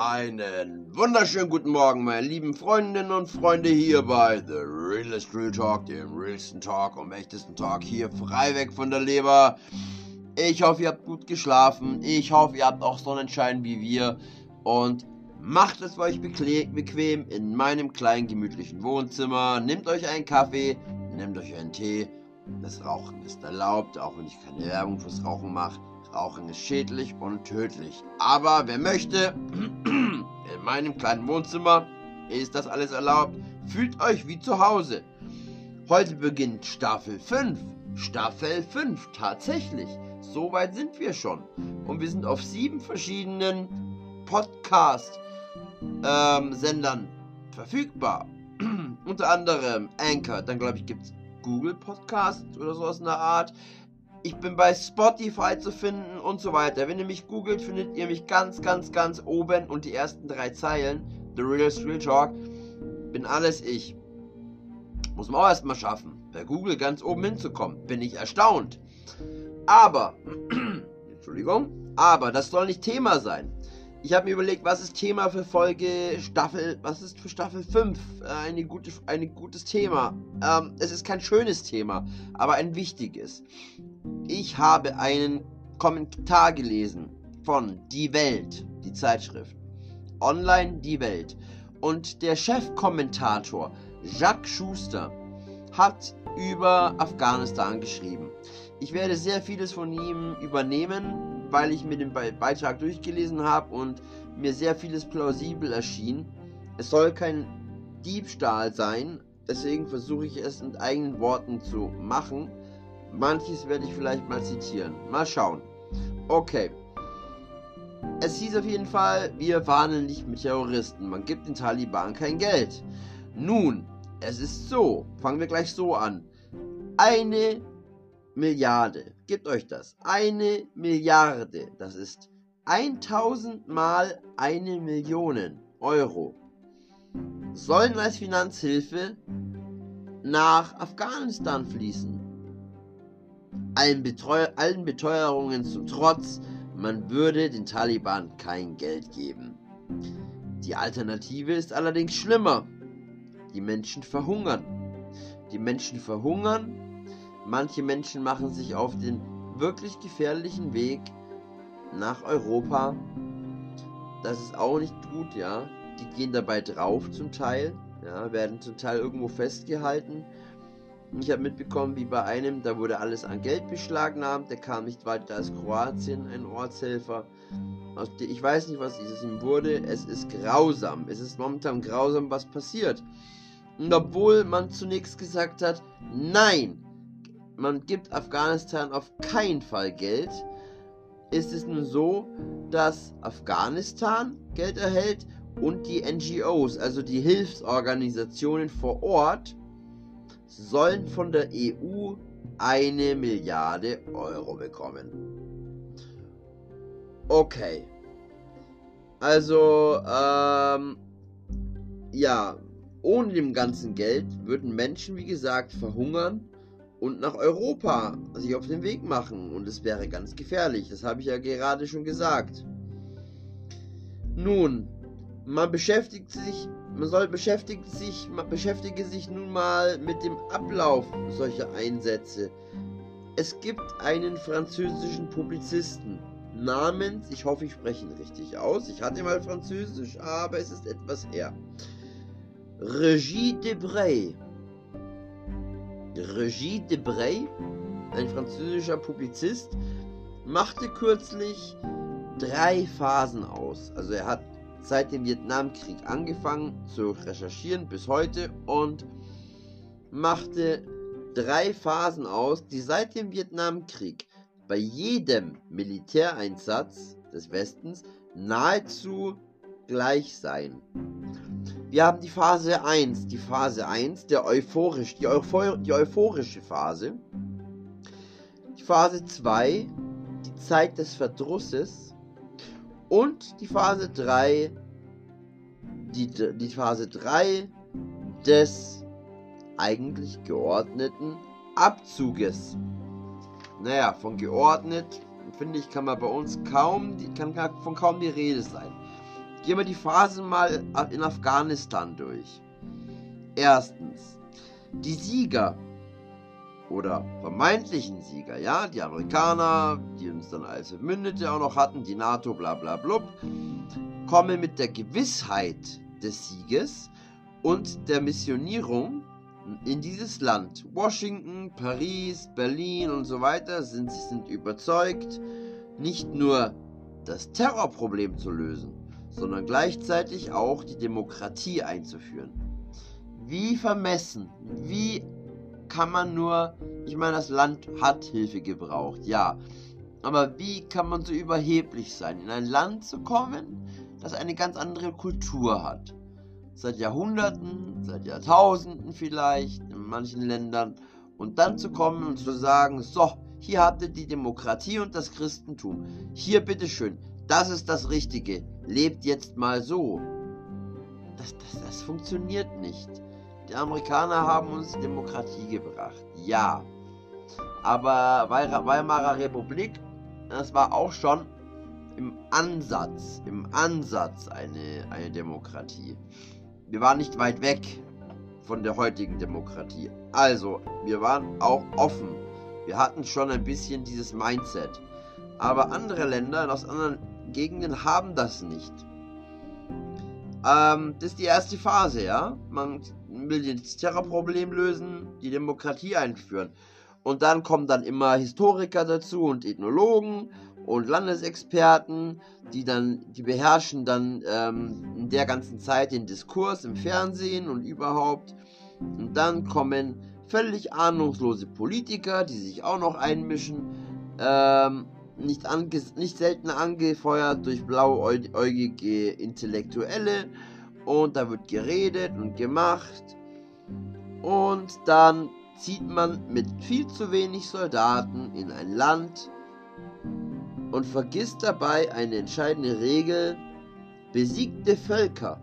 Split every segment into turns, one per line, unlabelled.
Einen wunderschönen guten Morgen, meine lieben Freundinnen und Freunde hier bei The Realest Real Talk, dem realsten Talk und echtesten Talk hier frei weg von der Leber. Ich hoffe, ihr habt gut geschlafen. Ich hoffe, ihr habt auch Sonnenschein wie wir. Und macht es euch bequem in meinem kleinen gemütlichen Wohnzimmer. Nehmt euch einen Kaffee, nehmt euch einen Tee. Das Rauchen ist erlaubt, auch wenn ich keine Werbung fürs Rauchen mache. Rauchen ist schädlich und tödlich. Aber wer möchte, in meinem kleinen Wohnzimmer ist das alles erlaubt. Fühlt euch wie zu Hause. Heute beginnt Staffel 5. Staffel 5, tatsächlich. So weit sind wir schon. Und wir sind auf sieben verschiedenen Podcast-Sendern ähm, verfügbar. Unter anderem Anchor, dann glaube ich gibt es Google Podcast oder sowas in der Art. Ich bin bei Spotify zu finden und so weiter. Wenn ihr mich googelt, findet ihr mich ganz, ganz, ganz oben und die ersten drei Zeilen, The Real Real Talk, bin alles ich. Muss man auch erstmal schaffen, bei Google ganz oben hinzukommen. Bin ich erstaunt. Aber, Entschuldigung, aber das soll nicht Thema sein. Ich habe mir überlegt, was ist Thema für Folge Staffel, was ist für Staffel 5 äh, eine gute, ein gutes Thema. Ähm, es ist kein schönes Thema, aber ein wichtiges. Ich habe einen Kommentar gelesen von Die Welt, die Zeitschrift. Online Die Welt. Und der Chefkommentator Jacques Schuster hat über Afghanistan geschrieben. Ich werde sehr vieles von ihm übernehmen, weil ich mir den Beitrag durchgelesen habe und mir sehr vieles plausibel erschien. Es soll kein Diebstahl sein, deswegen versuche ich es mit eigenen Worten zu machen. Manches werde ich vielleicht mal zitieren. Mal schauen. Okay. Es hieß auf jeden Fall, wir warnen nicht mit Terroristen. Man gibt den Taliban kein Geld. Nun, es ist so. Fangen wir gleich so an. Eine Milliarde. Gebt euch das. Eine Milliarde. Das ist 1000 mal eine Million Euro. Sollen als Finanzhilfe nach Afghanistan fließen. Allen, Betreu allen Beteuerungen zum Trotz, man würde den Taliban kein Geld geben. Die Alternative ist allerdings schlimmer. Die Menschen verhungern. Die Menschen verhungern Manche Menschen machen sich auf den wirklich gefährlichen Weg nach Europa. Das ist auch nicht gut, ja. Die gehen dabei drauf zum Teil, ja, werden zum Teil irgendwo festgehalten. Ich habe mitbekommen, wie bei einem, da wurde alles an Geld beschlagnahmt, der kam nicht weiter als Kroatien, ein Ortshelfer. Ich weiß nicht, was es ihm wurde. Es ist grausam. Es ist momentan grausam, was passiert. Und obwohl man zunächst gesagt hat, nein, man gibt Afghanistan auf keinen Fall Geld, ist es nun so, dass Afghanistan Geld erhält und die NGOs, also die Hilfsorganisationen vor Ort, sollen von der EU eine Milliarde Euro bekommen. Okay. Also, ähm, ja, ohne dem ganzen Geld würden Menschen, wie gesagt, verhungern und nach Europa sich auf den Weg machen. Und es wäre ganz gefährlich. Das habe ich ja gerade schon gesagt. Nun, man beschäftigt sich, man soll beschäftigt sich, man beschäftige sich nun mal mit dem Ablauf solcher Einsätze. Es gibt einen französischen Publizisten namens, ich hoffe, ich spreche ihn richtig aus. Ich hatte mal Französisch, aber es ist etwas her. Regie Debray Regie Debray, ein französischer Publizist, machte kürzlich drei Phasen aus. Also er hat seit dem Vietnamkrieg angefangen zu recherchieren bis heute und machte drei Phasen aus, die seit dem Vietnamkrieg bei jedem Militäreinsatz des Westens nahezu gleich seien. Wir haben die Phase 1, die Phase 1, der euphorisch, die, Euphor die euphorische Phase. Die Phase 2, die Zeit des Verdrusses. Und die Phase 3, die, die Phase 3 des eigentlich geordneten Abzuges. Naja, von geordnet, finde ich, kann man bei uns kaum, kann von kaum die Rede sein Gehen wir die Phasen mal in Afghanistan durch. Erstens, die Sieger oder vermeintlichen Sieger, ja, die Amerikaner, die uns dann als Verbündete auch noch hatten, die NATO, bla bla blub, kommen mit der Gewissheit des Sieges und der Missionierung in dieses Land. Washington, Paris, Berlin und so weiter sind, sind überzeugt, nicht nur das Terrorproblem zu lösen, sondern gleichzeitig auch die Demokratie einzuführen. Wie vermessen, wie kann man nur, ich meine, das Land hat Hilfe gebraucht, ja, aber wie kann man so überheblich sein, in ein Land zu kommen, das eine ganz andere Kultur hat? Seit Jahrhunderten, seit Jahrtausenden vielleicht, in manchen Ländern, und dann zu kommen und zu sagen, so, hier habt ihr die Demokratie und das Christentum. Hier bitteschön, das ist das Richtige. Lebt jetzt mal so. Das, das, das funktioniert nicht. Die Amerikaner haben uns Demokratie gebracht. Ja. Aber Weimarer Republik, das war auch schon im Ansatz, im Ansatz eine, eine Demokratie. Wir waren nicht weit weg von der heutigen Demokratie. Also, wir waren auch offen. Wir hatten schon ein bisschen dieses Mindset. Aber andere Länder aus anderen Gegenden haben das nicht. Ähm, das ist die erste Phase, ja. Man will das Terrorproblem lösen, die Demokratie einführen. Und dann kommen dann immer Historiker dazu und Ethnologen und Landesexperten, die dann, die beherrschen dann ähm, in der ganzen Zeit den Diskurs im Fernsehen und überhaupt. Und dann kommen völlig ahnungslose Politiker, die sich auch noch einmischen. Ähm, nicht, nicht selten angefeuert durch blauäugige Intellektuelle. Und da wird geredet und gemacht. Und dann zieht man mit viel zu wenig Soldaten in ein Land und vergisst dabei eine entscheidende Regel. Besiegte Völker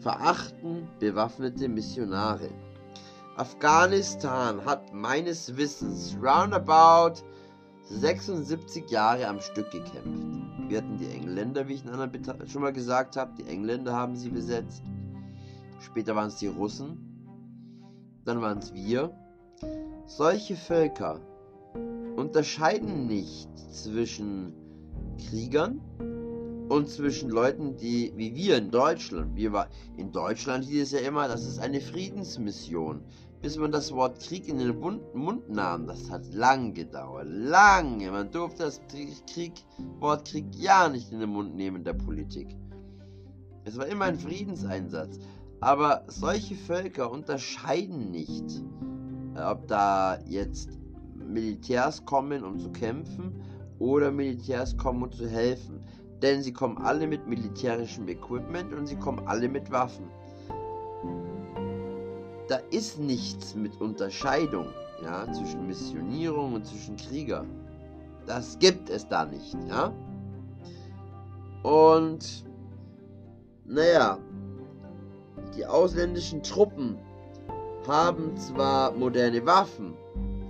verachten bewaffnete Missionare. Afghanistan hat meines Wissens roundabout 76 Jahre am Stück gekämpft. Wir hatten die Engländer, wie ich schon mal gesagt habe. Die Engländer haben sie besetzt. Später waren es die Russen. Dann waren es wir. Solche Völker unterscheiden nicht zwischen Kriegern und zwischen Leuten, die wie wir in Deutschland. Wir war, in Deutschland hieß es ja immer, das ist eine Friedensmission bis man das Wort Krieg in den Mund nahm. Das hat lang gedauert. Lange. Man durfte das Krieg, Wort Krieg ja nicht in den Mund nehmen der Politik. Es war immer ein Friedenseinsatz. Aber solche Völker unterscheiden nicht, äh, ob da jetzt Militärs kommen, um zu kämpfen, oder Militärs kommen, um zu helfen. Denn sie kommen alle mit militärischem Equipment und sie kommen alle mit Waffen da ist nichts mit Unterscheidung ja, zwischen Missionierung und zwischen Krieger. Das gibt es da nicht, ja. Und naja, die ausländischen Truppen haben zwar moderne Waffen,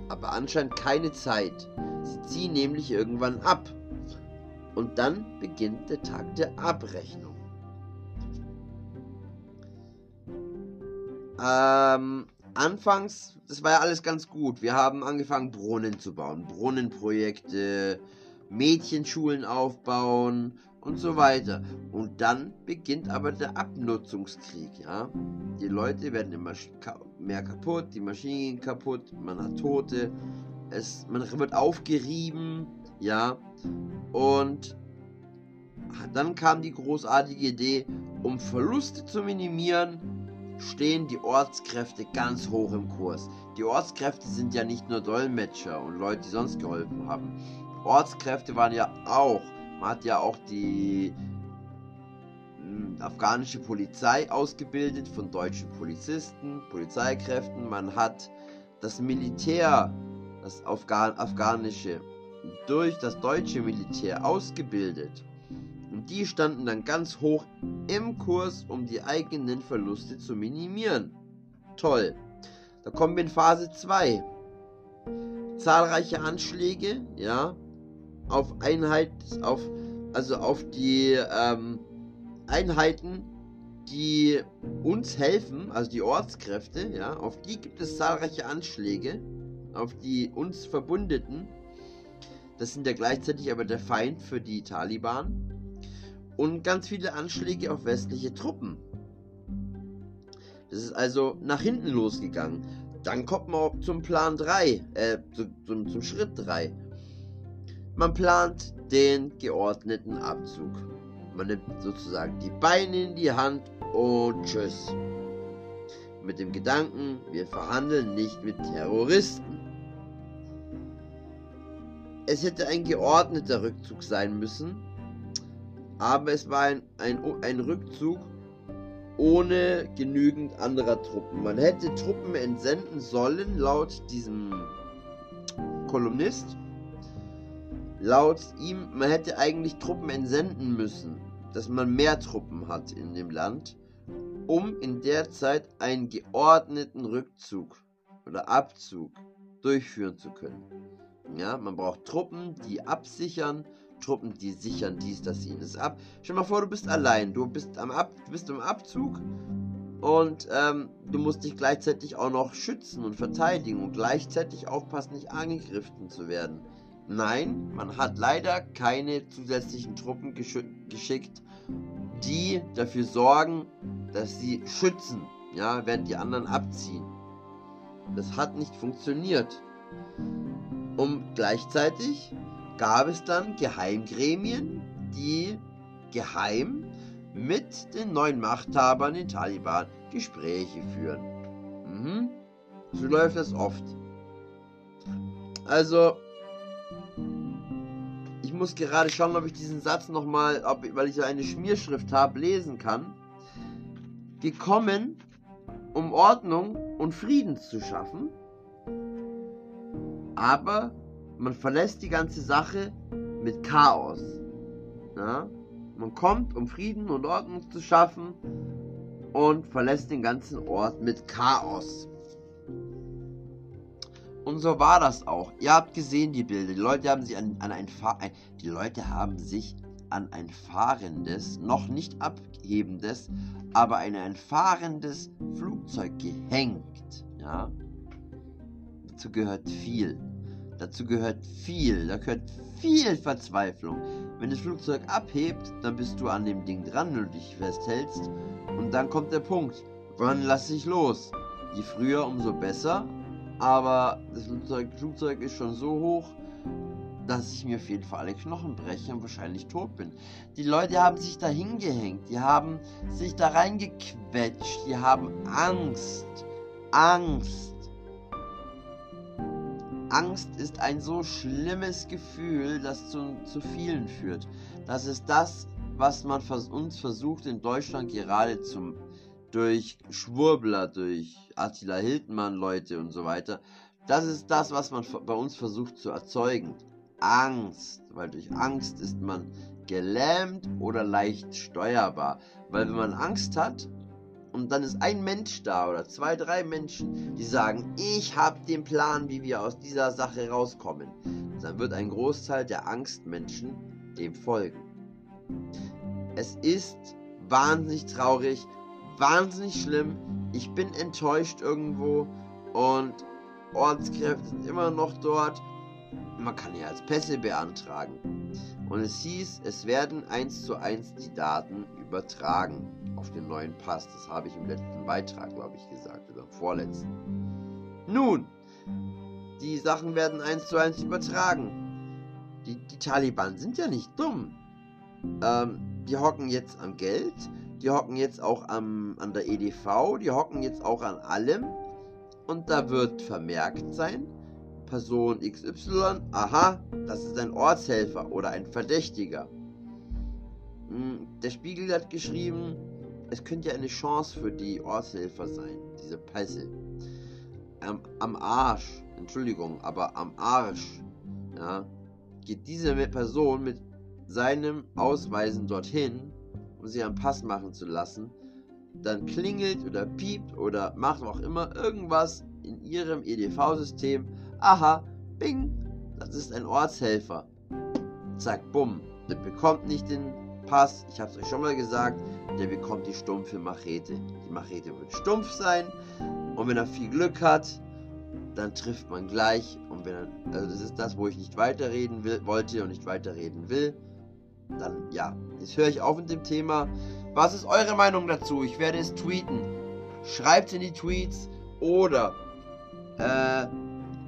aber anscheinend keine Zeit. Sie ziehen nämlich irgendwann ab. Und dann beginnt der Tag der Abrechnung. Ähm, anfangs, das war ja alles ganz gut. Wir haben angefangen, Brunnen zu bauen. Brunnenprojekte, Mädchenschulen aufbauen und so weiter. Und dann beginnt aber der Abnutzungskrieg, ja. Die Leute werden immer mehr kaputt, die Maschinen gehen kaputt, man hat Tote, es, man wird aufgerieben, ja. Und dann kam die großartige Idee, um Verluste zu minimieren, stehen die Ortskräfte ganz hoch im Kurs. Die Ortskräfte sind ja nicht nur Dolmetscher und Leute, die sonst geholfen haben. Ortskräfte waren ja auch, man hat ja auch die hm, afghanische Polizei ausgebildet von deutschen Polizisten, Polizeikräften. Man hat das Militär, das Afghan afghanische, durch das deutsche Militär ausgebildet. Und die standen dann ganz hoch im Kurs, um die eigenen Verluste zu minimieren. Toll. Da kommen wir in Phase 2. Zahlreiche Anschläge, ja, auf Einheit, auf, also auf die ähm, Einheiten, die uns helfen, also die Ortskräfte, ja, auf die gibt es zahlreiche Anschläge, auf die uns Verbündeten. Das sind ja gleichzeitig aber der Feind für die Taliban. Und ganz viele Anschläge auf westliche Truppen. Das ist also nach hinten losgegangen. Dann kommt man auch zum Plan 3, äh, zum, zum Schritt 3. Man plant den geordneten Abzug. Man nimmt sozusagen die Beine in die Hand und tschüss. Mit dem Gedanken, wir verhandeln nicht mit Terroristen. Es hätte ein geordneter Rückzug sein müssen, aber es war ein, ein, ein Rückzug ohne genügend anderer Truppen. Man hätte Truppen entsenden sollen, laut diesem Kolumnist. Laut ihm, man hätte eigentlich Truppen entsenden müssen, dass man mehr Truppen hat in dem Land, um in der Zeit einen geordneten Rückzug oder Abzug durchführen zu können. Ja, man braucht Truppen, die absichern, Truppen, die sichern dies, das, jenes ab. Stell dir mal vor, du bist allein, du bist am Ab, du bist im Abzug und ähm, du musst dich gleichzeitig auch noch schützen und verteidigen und gleichzeitig aufpassen, nicht angegriffen zu werden. Nein, man hat leider keine zusätzlichen Truppen geschickt, die dafür sorgen, dass sie schützen, ja, während die anderen abziehen. Das hat nicht funktioniert. Und gleichzeitig gab es dann Geheimgremien, die geheim mit den neuen Machthabern, den Taliban, Gespräche führen. Mhm. So läuft das oft. Also, ich muss gerade schauen, ob ich diesen Satz nochmal, weil ich so eine Schmierschrift habe, lesen kann. Gekommen, um Ordnung und Frieden zu schaffen, aber man verlässt die ganze Sache mit Chaos. Ja? Man kommt, um Frieden und Ordnung zu schaffen und verlässt den ganzen Ort mit Chaos. Und so war das auch. Ihr habt gesehen die Bilder. Die Leute haben sich an, an ein, Fahr ein die Leute haben sich an ein fahrendes, noch nicht abhebendes, aber ein, ein fahrendes Flugzeug gehängt. Ja, dazu gehört viel. Dazu gehört viel, da gehört viel Verzweiflung. Wenn das Flugzeug abhebt, dann bist du an dem Ding dran, du dich festhältst. Und dann kommt der Punkt. Wann lasse ich los? Je früher, umso besser. Aber das Flugzeug, Flugzeug ist schon so hoch, dass ich mir auf jeden Fall alle Knochen breche und wahrscheinlich tot bin. Die Leute haben sich da hingehängt, die haben sich da reingequetscht, die haben Angst. Angst. Angst ist ein so schlimmes Gefühl, das zu, zu vielen führt. Das ist das, was man uns versucht in Deutschland gerade zum durch Schwurbler, durch Attila Hildmann Leute und so weiter. Das ist das, was man bei uns versucht zu erzeugen. Angst, weil durch Angst ist man gelähmt oder leicht steuerbar. Weil wenn man Angst hat, und dann ist ein Mensch da oder zwei, drei Menschen, die sagen, ich habe den Plan, wie wir aus dieser Sache rauskommen. Dann wird ein Großteil der Angstmenschen dem folgen. Es ist wahnsinnig traurig, wahnsinnig schlimm. Ich bin enttäuscht irgendwo und Ortskräfte sind immer noch dort. Man kann ja als Pässe beantragen. Und es hieß, es werden eins zu eins die Daten übertragen auf den neuen Pass. Das habe ich im letzten Beitrag, glaube ich, gesagt, oder im vorletzten. Nun, die Sachen werden eins zu eins übertragen. Die, die Taliban sind ja nicht dumm. Ähm, die hocken jetzt am Geld, die hocken jetzt auch am, an der EDV, die hocken jetzt auch an allem. Und da wird vermerkt sein, Person XY, aha, das ist ein Ortshelfer oder ein Verdächtiger. Hm, der Spiegel hat geschrieben, es könnte ja eine Chance für die Ortshelfer sein, diese Pässe. Am, am Arsch, Entschuldigung, aber am Arsch, ja, geht diese Person mit seinem Ausweisen dorthin, um sich einen Pass machen zu lassen, dann klingelt oder piept oder macht auch immer irgendwas in ihrem EDV-System. Aha, bing, das ist ein Ortshelfer. Zack, bumm, der bekommt nicht den Pass, ich habe es euch schon mal gesagt, der bekommt die stumpfe Machete. Die Machete wird stumpf sein und wenn er viel Glück hat, dann trifft man gleich. Und wenn er, also das ist das, wo ich nicht weiterreden will, wollte und nicht weiterreden will, dann ja, jetzt höre ich auf mit dem Thema. Was ist eure Meinung dazu? Ich werde es tweeten. Schreibt in die Tweets oder äh,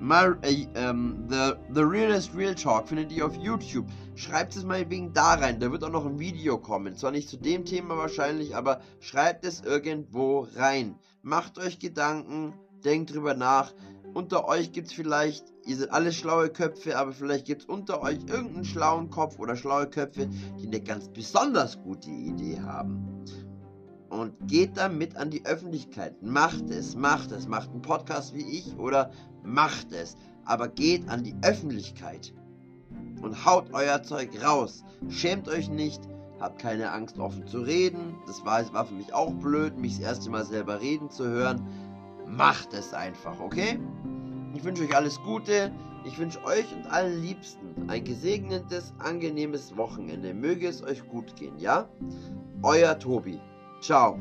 my, äh, ähm, the, the Realist Real Talk findet ihr auf YouTube. Schreibt es mal wegen da rein. Da wird auch noch ein Video kommen. Zwar nicht zu dem Thema wahrscheinlich, aber schreibt es irgendwo rein. Macht euch Gedanken, denkt drüber nach. Unter euch gibt es vielleicht, ihr seid alle schlaue Köpfe, aber vielleicht gibt es unter euch irgendeinen schlauen Kopf oder schlaue Köpfe, die eine ganz besonders gute Idee haben. Und geht damit an die Öffentlichkeit. Macht es, macht es. Macht einen Podcast wie ich oder macht es. Aber geht an die Öffentlichkeit. Und haut euer Zeug raus. Schämt euch nicht. Habt keine Angst, offen zu reden. Das war, war für mich auch blöd, mich das erste Mal selber reden zu hören. Macht es einfach, okay? Ich wünsche euch alles Gute. Ich wünsche euch und allen Liebsten ein gesegnetes, angenehmes Wochenende. Möge es euch gut gehen, ja? Euer Tobi. Ciao.